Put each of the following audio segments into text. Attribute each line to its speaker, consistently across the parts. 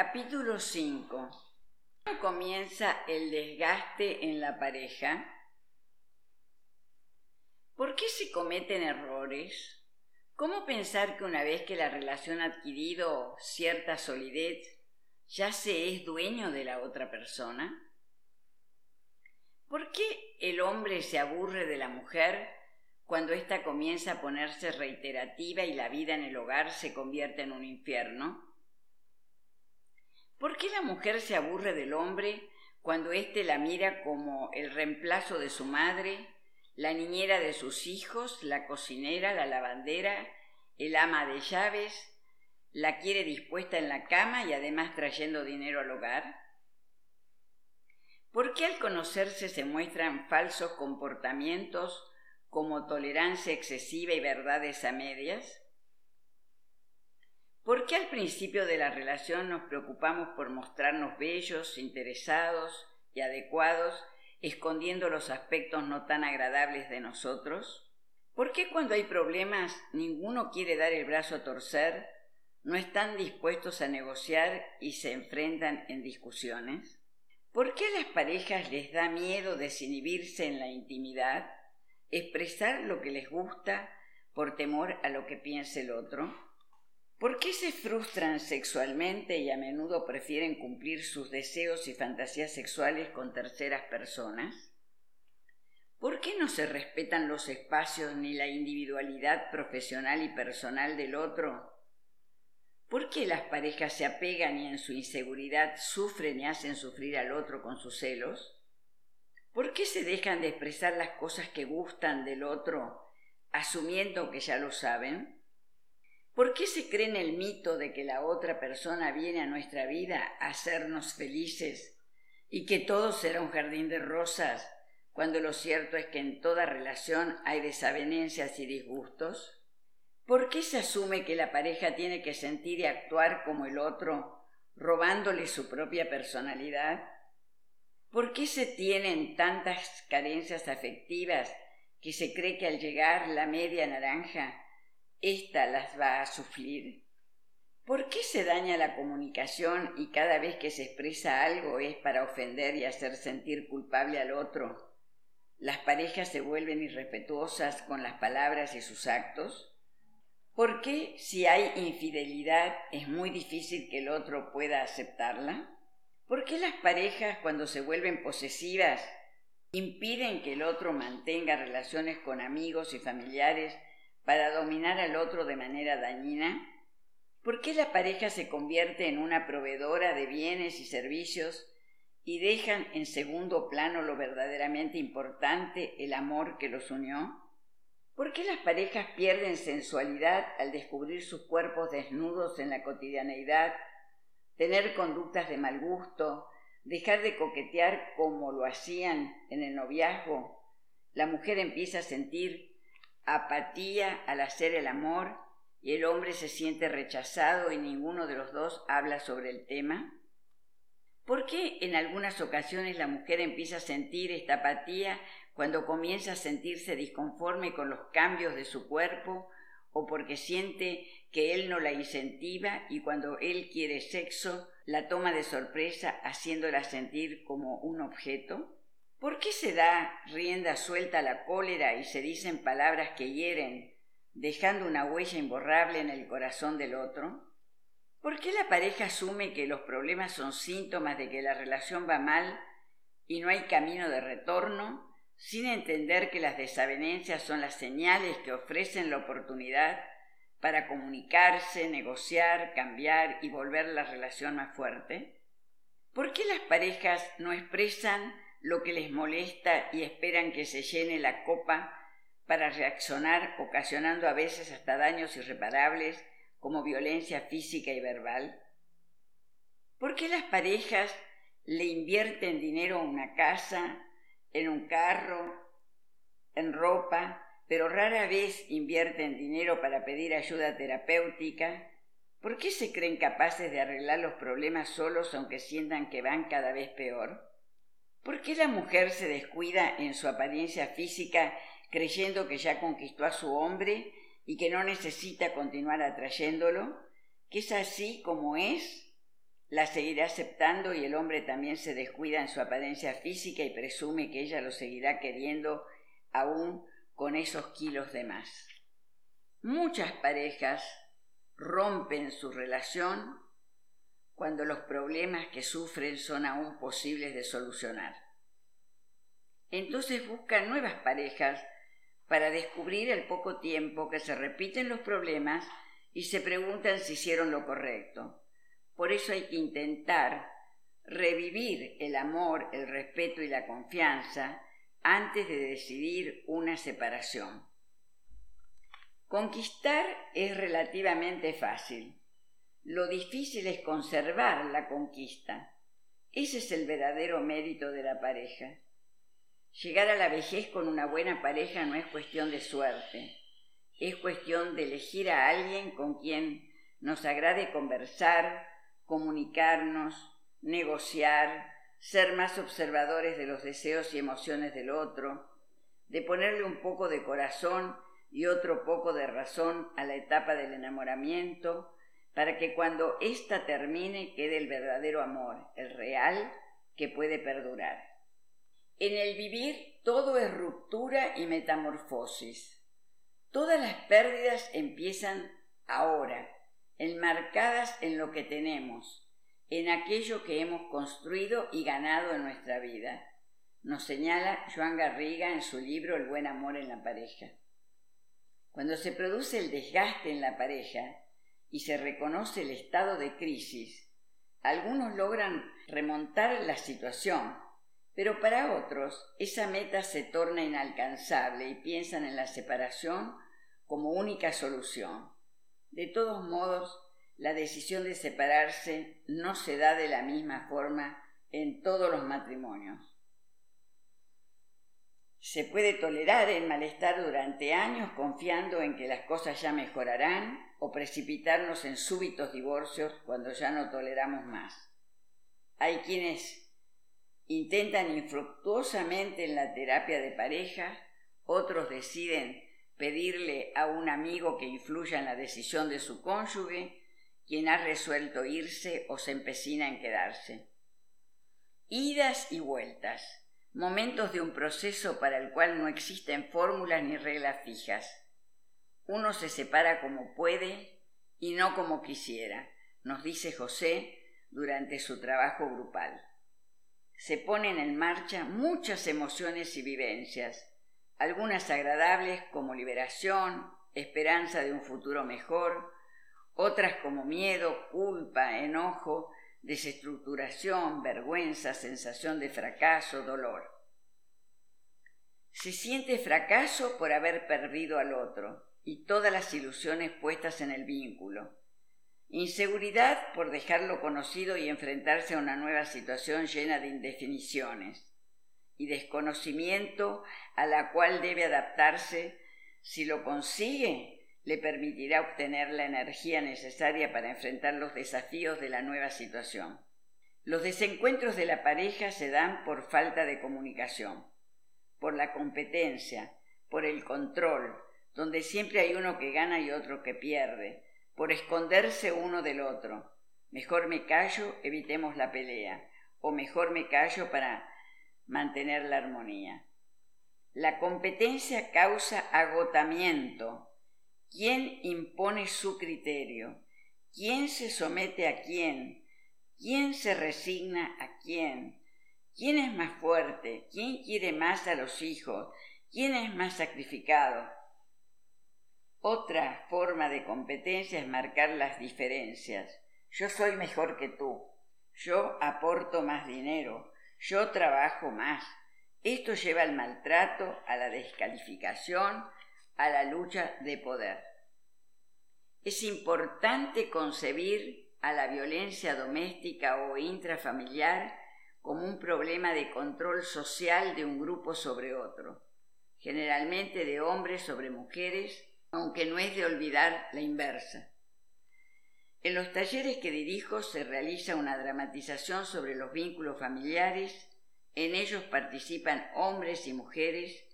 Speaker 1: Capítulo 5. ¿Cómo comienza el desgaste en la pareja? ¿Por qué se cometen errores? ¿Cómo pensar que una vez que la relación ha adquirido cierta solidez, ya se es dueño de la otra persona? ¿Por qué el hombre se aburre de la mujer cuando ésta comienza a ponerse reiterativa y la vida en el hogar se convierte en un infierno? ¿Por qué la mujer se aburre del hombre cuando éste la mira como el reemplazo de su madre, la niñera de sus hijos, la cocinera, la lavandera, el ama de llaves, la quiere dispuesta en la cama y además trayendo dinero al hogar? ¿Por qué al conocerse se muestran falsos comportamientos como tolerancia excesiva y verdades a medias? ¿Por qué al principio de la relación nos preocupamos por mostrarnos bellos, interesados y adecuados, escondiendo los aspectos no tan agradables de nosotros? ¿Por qué cuando hay problemas ninguno quiere dar el brazo a torcer, no están dispuestos a negociar y se enfrentan en discusiones? ¿Por qué a las parejas les da miedo desinhibirse en la intimidad, expresar lo que les gusta por temor a lo que piense el otro? ¿Por qué se frustran sexualmente y a menudo prefieren cumplir sus deseos y fantasías sexuales con terceras personas? ¿Por qué no se respetan los espacios ni la individualidad profesional y personal del otro? ¿Por qué las parejas se apegan y en su inseguridad sufren y hacen sufrir al otro con sus celos? ¿Por qué se dejan de expresar las cosas que gustan del otro, asumiendo que ya lo saben? ¿Por qué se cree en el mito de que la otra persona viene a nuestra vida a hacernos felices y que todo será un jardín de rosas, cuando lo cierto es que en toda relación hay desavenencias y disgustos? ¿Por qué se asume que la pareja tiene que sentir y actuar como el otro, robándole su propia personalidad? ¿Por qué se tienen tantas carencias afectivas que se cree que al llegar la media naranja ésta las va a sufrir. ¿Por qué se daña la comunicación y cada vez que se expresa algo es para ofender y hacer sentir culpable al otro? ¿Las parejas se vuelven irrespetuosas con las palabras y sus actos? ¿Por qué si hay infidelidad es muy difícil que el otro pueda aceptarla? ¿Por qué las parejas cuando se vuelven posesivas impiden que el otro mantenga relaciones con amigos y familiares para dominar al otro de manera dañina? ¿Por qué la pareja se convierte en una proveedora de bienes y servicios y dejan en segundo plano lo verdaderamente importante, el amor que los unió? ¿Por qué las parejas pierden sensualidad al descubrir sus cuerpos desnudos en la cotidianeidad, tener conductas de mal gusto, dejar de coquetear como lo hacían en el noviazgo? La mujer empieza a sentir apatía al hacer el amor y el hombre se siente rechazado y ninguno de los dos habla sobre el tema? ¿Por qué en algunas ocasiones la mujer empieza a sentir esta apatía cuando comienza a sentirse disconforme con los cambios de su cuerpo o porque siente que él no la incentiva y cuando él quiere sexo la toma de sorpresa haciéndola sentir como un objeto? ¿Por qué se da rienda suelta a la cólera y se dicen palabras que hieren, dejando una huella imborrable en el corazón del otro? ¿Por qué la pareja asume que los problemas son síntomas de que la relación va mal y no hay camino de retorno, sin entender que las desavenencias son las señales que ofrecen la oportunidad para comunicarse, negociar, cambiar y volver la relación más fuerte? ¿Por qué las parejas no expresan lo que les molesta y esperan que se llene la copa para reaccionar, ocasionando a veces hasta daños irreparables como violencia física y verbal? ¿Por qué las parejas le invierten dinero en una casa, en un carro, en ropa, pero rara vez invierten dinero para pedir ayuda terapéutica? ¿Por qué se creen capaces de arreglar los problemas solos aunque sientan que van cada vez peor? ¿Por qué la mujer se descuida en su apariencia física creyendo que ya conquistó a su hombre y que no necesita continuar atrayéndolo? ¿Que es así como es? la seguirá aceptando y el hombre también se descuida en su apariencia física y presume que ella lo seguirá queriendo aún con esos kilos de más. Muchas parejas rompen su relación cuando los problemas que sufren son aún posibles de solucionar. Entonces buscan nuevas parejas para descubrir al poco tiempo que se repiten los problemas y se preguntan si hicieron lo correcto. Por eso hay que intentar revivir el amor, el respeto y la confianza antes de decidir una separación. Conquistar es relativamente fácil. Lo difícil es conservar la conquista. Ese es el verdadero mérito de la pareja. Llegar a la vejez con una buena pareja no es cuestión de suerte, es cuestión de elegir a alguien con quien nos agrade conversar, comunicarnos, negociar, ser más observadores de los deseos y emociones del otro, de ponerle un poco de corazón y otro poco de razón a la etapa del enamoramiento, para que cuando ésta termine quede el verdadero amor, el real, que puede perdurar. En el vivir todo es ruptura y metamorfosis. Todas las pérdidas empiezan ahora, enmarcadas en lo que tenemos, en aquello que hemos construido y ganado en nuestra vida. Nos señala Joan Garriga en su libro El buen amor en la pareja. Cuando se produce el desgaste en la pareja y se reconoce el estado de crisis, algunos logran remontar la situación pero para otros esa meta se torna inalcanzable y piensan en la separación como única solución. De todos modos, la decisión de separarse no se da de la misma forma en todos los matrimonios. Se puede tolerar el malestar durante años confiando en que las cosas ya mejorarán o precipitarnos en súbitos divorcios cuando ya no toleramos más. Hay quienes intentan infructuosamente en la terapia de pareja, otros deciden pedirle a un amigo que influya en la decisión de su cónyuge, quien ha resuelto irse o se empecina en quedarse. Idas y vueltas, momentos de un proceso para el cual no existen fórmulas ni reglas fijas. Uno se separa como puede y no como quisiera, nos dice José durante su trabajo grupal se ponen en marcha muchas emociones y vivencias, algunas agradables como liberación, esperanza de un futuro mejor, otras como miedo, culpa, enojo, desestructuración, vergüenza, sensación de fracaso, dolor. Se siente fracaso por haber perdido al otro y todas las ilusiones puestas en el vínculo. Inseguridad por dejarlo conocido y enfrentarse a una nueva situación llena de indefiniciones. Y desconocimiento a la cual debe adaptarse. Si lo consigue, le permitirá obtener la energía necesaria para enfrentar los desafíos de la nueva situación. Los desencuentros de la pareja se dan por falta de comunicación, por la competencia, por el control, donde siempre hay uno que gana y otro que pierde, por esconderse uno del otro. Mejor me callo, evitemos la pelea, o mejor me callo para mantener la armonía. La competencia causa agotamiento. ¿Quién impone su criterio? ¿Quién se somete a quién? ¿Quién se resigna a quién? ¿Quién es más fuerte? ¿Quién quiere más a los hijos? ¿Quién es más sacrificado? Otra forma de competencia es marcar las diferencias. Yo soy mejor que tú. Yo aporto más dinero. Yo trabajo más. Esto lleva al maltrato, a la descalificación, a la lucha de poder. Es importante concebir a la violencia doméstica o intrafamiliar como un problema de control social de un grupo sobre otro, generalmente de hombres sobre mujeres aunque no es de olvidar la inversa. En los talleres que dirijo se realiza una dramatización sobre los vínculos familiares, en ellos participan hombres y mujeres,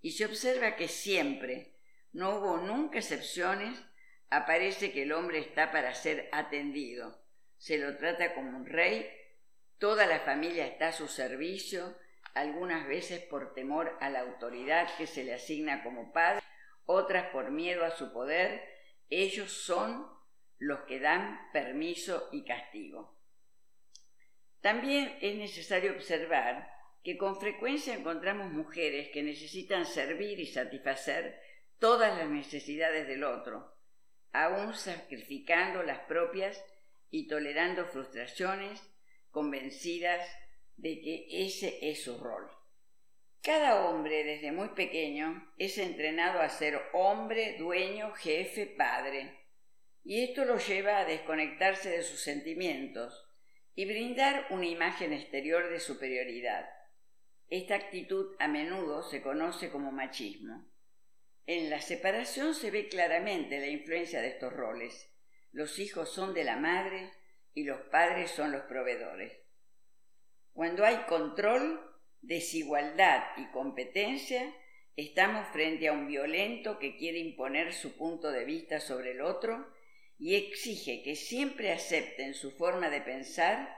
Speaker 1: y se observa que siempre, no hubo nunca excepciones, aparece que el hombre está para ser atendido, se lo trata como un rey, toda la familia está a su servicio, algunas veces por temor a la autoridad que se le asigna como padre, otras por miedo a su poder, ellos son los que dan permiso y castigo. También es necesario observar que con frecuencia encontramos mujeres que necesitan servir y satisfacer todas las necesidades del otro, aún sacrificando las propias y tolerando frustraciones, convencidas de que ese es su rol. Cada hombre desde muy pequeño es entrenado a ser hombre, dueño, jefe, padre, y esto lo lleva a desconectarse de sus sentimientos y brindar una imagen exterior de superioridad. Esta actitud a menudo se conoce como machismo. En la separación se ve claramente la influencia de estos roles. Los hijos son de la madre y los padres son los proveedores. Cuando hay control, desigualdad y competencia, estamos frente a un violento que quiere imponer su punto de vista sobre el otro y exige que siempre acepten su forma de pensar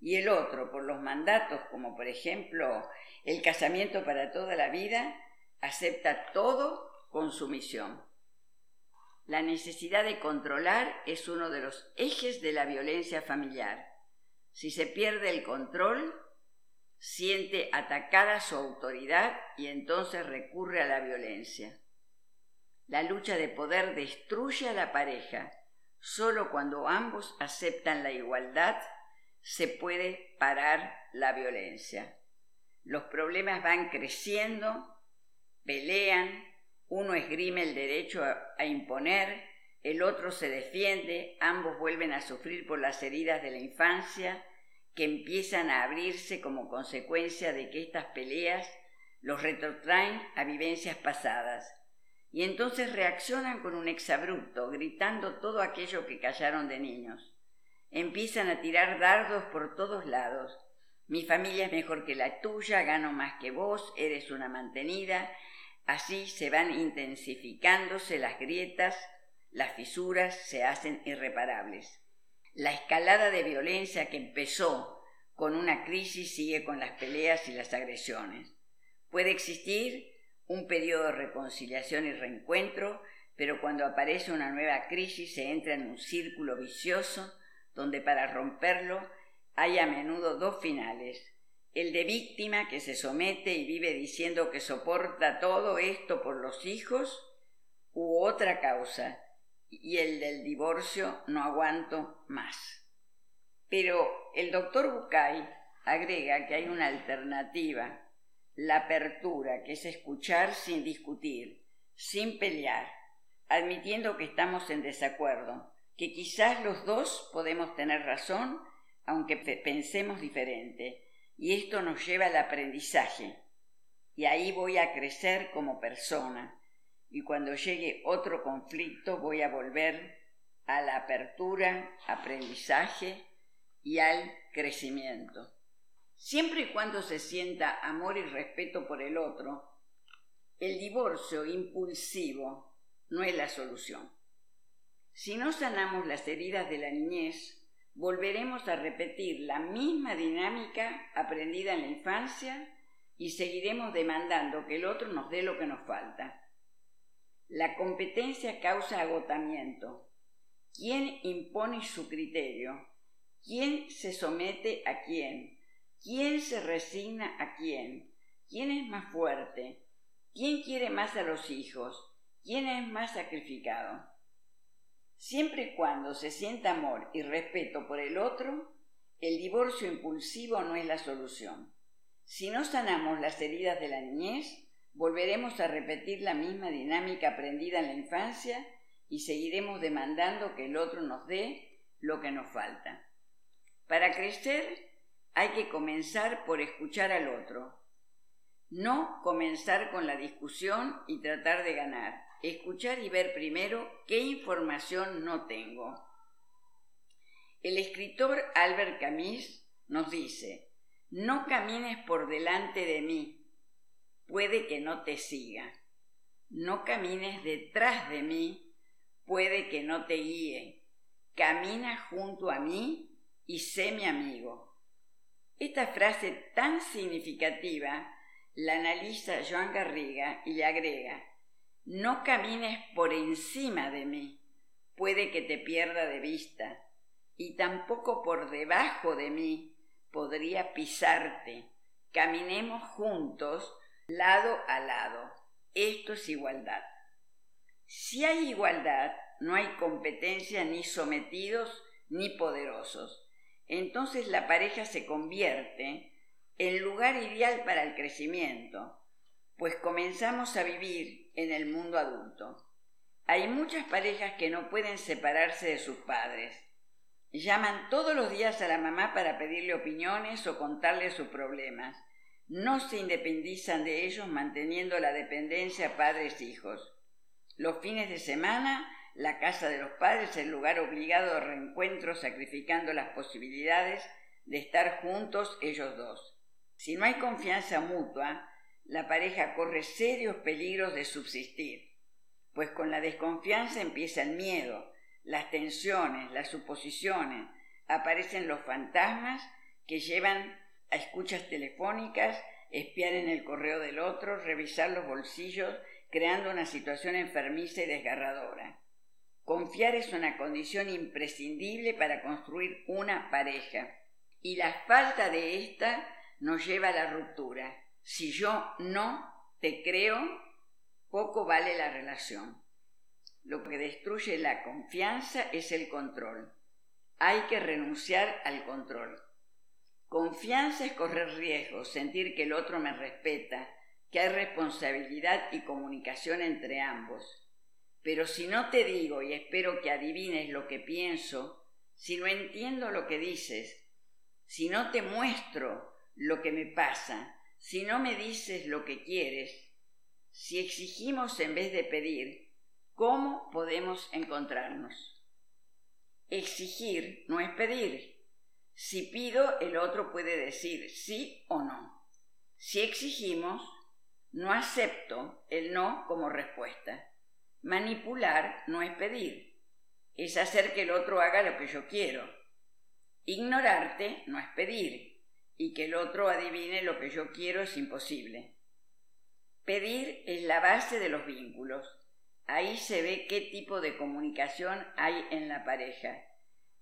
Speaker 1: y el otro, por los mandatos como por ejemplo el casamiento para toda la vida, acepta todo con sumisión. La necesidad de controlar es uno de los ejes de la violencia familiar. Si se pierde el control, siente atacada su autoridad y entonces recurre a la violencia. La lucha de poder destruye a la pareja. Solo cuando ambos aceptan la igualdad se puede parar la violencia. Los problemas van creciendo, pelean, esgrime el derecho a, a imponer, el otro se defiende, ambos vuelven a sufrir por las heridas de la infancia, que empiezan a abrirse como consecuencia de que estas peleas los retrotraen a vivencias pasadas. Y entonces reaccionan con un exabrupto, gritando todo aquello que callaron de niños. Empiezan a tirar dardos por todos lados. Mi familia es mejor que la tuya, gano más que vos, eres una mantenida. Así se van intensificándose las grietas, las fisuras se hacen irreparables. La escalada de violencia que empezó con una crisis sigue con las peleas y las agresiones. Puede existir un periodo de reconciliación y reencuentro, pero cuando aparece una nueva crisis se entra en un círculo vicioso donde para romperlo hay a menudo dos finales. El de víctima que se somete y vive diciendo que soporta todo esto por los hijos, u otra causa, y el del divorcio no aguanto más. Pero el doctor Bucay agrega que hay una alternativa, la apertura, que es escuchar sin discutir, sin pelear, admitiendo que estamos en desacuerdo, que quizás los dos podemos tener razón, aunque pensemos diferente, y esto nos lleva al aprendizaje, y ahí voy a crecer como persona, y cuando llegue otro conflicto voy a volver a la apertura, aprendizaje y al crecimiento. Siempre y cuando se sienta amor y respeto por el otro, el divorcio impulsivo no es la solución. Si no sanamos las heridas de la niñez, volveremos a repetir la misma dinámica aprendida en la infancia y seguiremos demandando que el otro nos dé lo que nos falta. La competencia causa agotamiento. ¿Quién impone su criterio? ¿Quién se somete a quién? ¿Quién se resigna a quién? ¿Quién es más fuerte? ¿Quién quiere más a los hijos? ¿Quién es más sacrificado? Siempre y cuando se sienta amor y respeto por el otro, el divorcio impulsivo no es la solución. Si no sanamos las heridas de la niñez, Volveremos a repetir la misma dinámica aprendida en la infancia y seguiremos demandando que el otro nos dé lo que nos falta. Para crecer hay que comenzar por escuchar al otro, no comenzar con la discusión y tratar de ganar, escuchar y ver primero qué información no tengo. El escritor Albert Camus nos dice, no camines por delante de mí, puede que no te siga. No camines detrás de mí, puede que no te guíe. Camina junto a mí y sé mi amigo. Esta frase tan significativa la analiza Joan Garriga y le agrega, no camines por encima de mí, puede que te pierda de vista, y tampoco por debajo de mí podría pisarte. Caminemos juntos, lado a lado. Esto es igualdad. Si hay igualdad, no hay competencia ni sometidos ni poderosos. Entonces la pareja se convierte en lugar ideal para el crecimiento, pues comenzamos a vivir en el mundo adulto. Hay muchas parejas que no pueden separarse de sus padres. Llaman todos los días a la mamá para pedirle opiniones o contarle sus problemas. No se independizan de ellos manteniendo la dependencia padres-hijos. Los fines de semana, la casa de los padres es el lugar obligado de reencuentro sacrificando las posibilidades de estar juntos ellos dos. Si no hay confianza mutua, la pareja corre serios peligros de subsistir, pues con la desconfianza empieza el miedo, las tensiones, las suposiciones, aparecen los fantasmas que llevan a escuchas telefónicas, espiar en el correo del otro, revisar los bolsillos, creando una situación enfermiza y desgarradora. Confiar es una condición imprescindible para construir una pareja, y la falta de esta nos lleva a la ruptura. Si yo no te creo, poco vale la relación. Lo que destruye la confianza es el control. Hay que renunciar al control. Confianza es correr riesgos, sentir que el otro me respeta, que hay responsabilidad y comunicación entre ambos. Pero si no te digo y espero que adivines lo que pienso, si no entiendo lo que dices, si no te muestro lo que me pasa, si no me dices lo que quieres, si exigimos en vez de pedir, ¿cómo podemos encontrarnos? Exigir no es pedir. Si pido, el otro puede decir sí o no. Si exigimos, no acepto el no como respuesta. Manipular no es pedir, es hacer que el otro haga lo que yo quiero. Ignorarte no es pedir, y que el otro adivine lo que yo quiero es imposible. Pedir es la base de los vínculos. Ahí se ve qué tipo de comunicación hay en la pareja.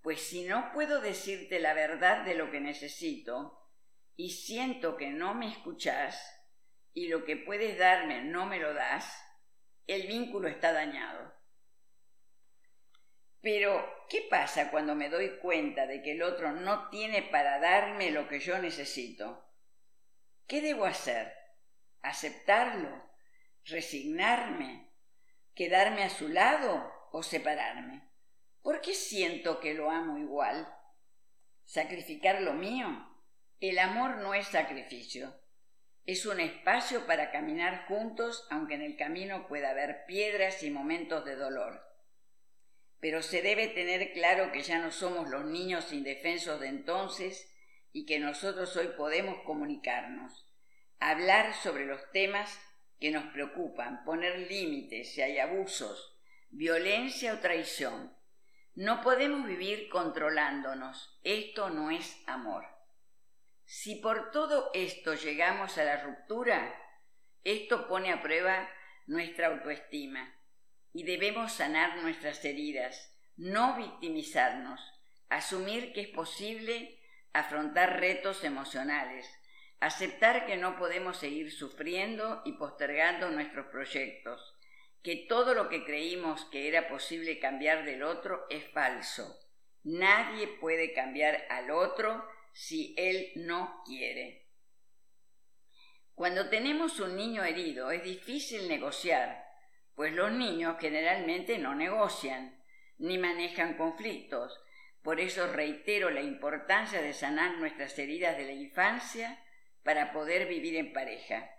Speaker 1: Pues si no puedo decirte la verdad de lo que necesito y siento que no me escuchás y lo que puedes darme no me lo das, el vínculo está dañado. Pero, ¿qué pasa cuando me doy cuenta de que el otro no tiene para darme lo que yo necesito? ¿Qué debo hacer? ¿Aceptarlo? ¿Resignarme? ¿Quedarme a su lado o separarme? ¿Por qué siento que lo amo igual? ¿Sacrificar lo mío? El amor no es sacrificio. Es un espacio para caminar juntos aunque en el camino pueda haber piedras y momentos de dolor pero se debe tener claro que ya no somos los niños indefensos de entonces y que nosotros hoy podemos comunicarnos, hablar sobre los temas que nos preocupan, poner límites si hay abusos, violencia o traición. No podemos vivir controlándonos, esto no es amor. Si por todo esto llegamos a la ruptura, esto pone a prueba nuestra autoestima y debemos sanar nuestras heridas, no victimizarnos, asumir que es posible afrontar retos emocionales, aceptar que no podemos seguir sufriendo y postergando nuestros proyectos, que todo lo que creímos que era posible cambiar del otro es falso. Nadie puede cambiar al otro si él no quiere. Cuando tenemos un niño herido es difícil negociar, pues los niños generalmente no negocian ni manejan conflictos. Por eso reitero la importancia de sanar nuestras heridas de la infancia para poder vivir en pareja.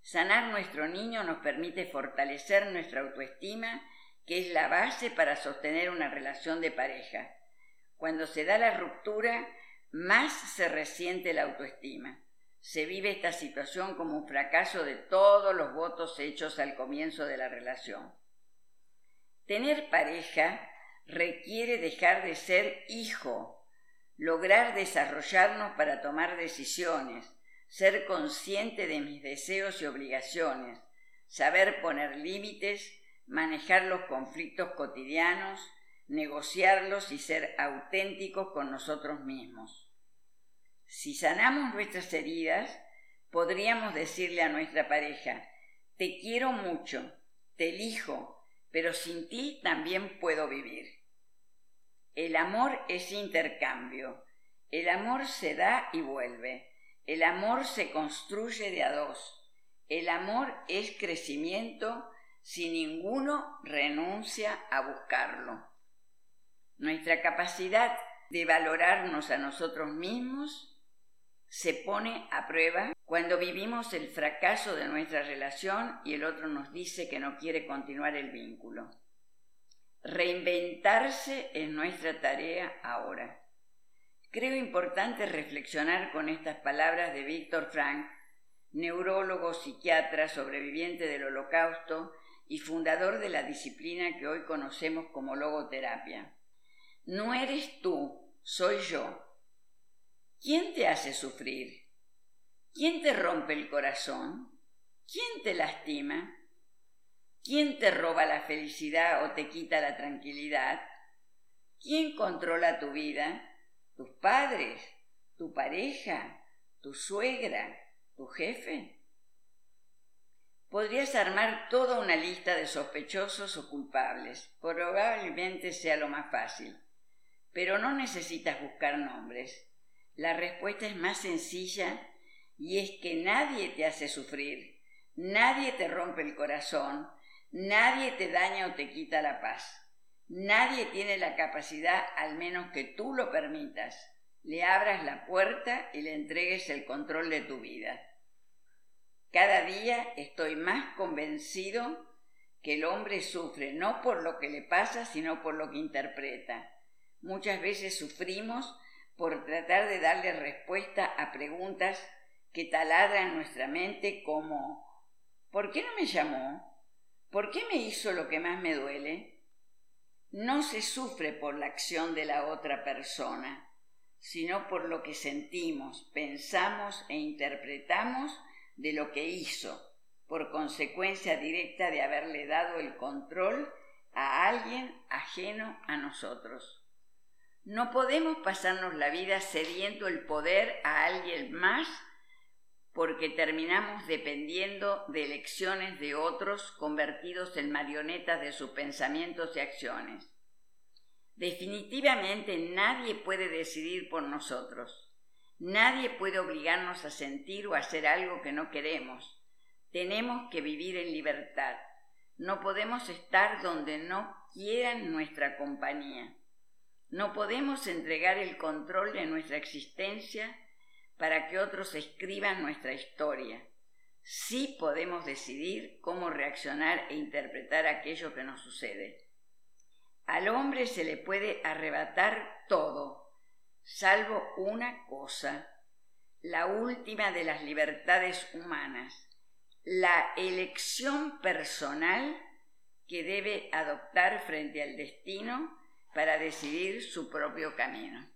Speaker 1: Sanar nuestro niño nos permite fortalecer nuestra autoestima, que es la base para sostener una relación de pareja. Cuando se da la ruptura, más se resiente la autoestima se vive esta situación como un fracaso de todos los votos hechos al comienzo de la relación. Tener pareja requiere dejar de ser hijo, lograr desarrollarnos para tomar decisiones, ser consciente de mis deseos y obligaciones, saber poner límites, manejar los conflictos cotidianos, negociarlos y ser auténticos con nosotros mismos. Si sanamos nuestras heridas, podríamos decirle a nuestra pareja, te quiero mucho, te elijo, pero sin ti también puedo vivir. El amor es intercambio, el amor se da y vuelve, el amor se construye de a dos, el amor es crecimiento si ninguno renuncia a buscarlo. Nuestra capacidad de valorarnos a nosotros mismos se pone a prueba cuando vivimos el fracaso de nuestra relación y el otro nos dice que no quiere continuar el vínculo. Reinventarse es nuestra tarea ahora. Creo importante reflexionar con estas palabras de Víctor Frank, neurólogo, psiquiatra, sobreviviente del holocausto y fundador de la disciplina que hoy conocemos como logoterapia. No eres tú, soy yo. ¿Quién te hace sufrir? ¿Quién te rompe el corazón? ¿Quién te lastima? ¿Quién te roba la felicidad o te quita la tranquilidad? ¿Quién controla tu vida? ¿Tus padres? ¿Tu pareja? ¿Tu suegra? ¿Tu jefe? Podrías armar toda una lista de sospechosos o culpables. Probablemente sea lo más fácil. Pero no necesitas buscar nombres. La respuesta es más sencilla y es que nadie te hace sufrir, nadie te rompe el corazón, nadie te daña o te quita la paz. Nadie tiene la capacidad, al menos que tú lo permitas, le abras la puerta y le entregues el control de tu vida. Cada día estoy más convencido que el hombre sufre no por lo que le pasa, sino por lo que interpreta. Muchas veces sufrimos por tratar de darle respuesta a preguntas que taladran nuestra mente como ¿por qué no me llamó? ¿Por qué me hizo lo que más me duele? No se sufre por la acción de la otra persona, sino por lo que sentimos, pensamos e interpretamos de lo que hizo, por consecuencia directa de haberle dado el control a alguien ajeno a nosotros. No podemos pasarnos la vida cediendo el poder a alguien más porque terminamos dependiendo de elecciones de otros convertidos en marionetas de sus pensamientos y acciones. Definitivamente nadie puede decidir por nosotros. Nadie puede obligarnos a sentir o hacer algo que no queremos. Tenemos que vivir en libertad. No podemos estar donde no quieran nuestra compañía. No podemos entregar el control de nuestra existencia para que otros escriban nuestra historia. Sí podemos decidir cómo reaccionar e interpretar aquello que nos sucede. Al hombre se le puede arrebatar todo, salvo una cosa, la última de las libertades humanas, la elección personal que debe adoptar frente al destino para decidir su propio camino.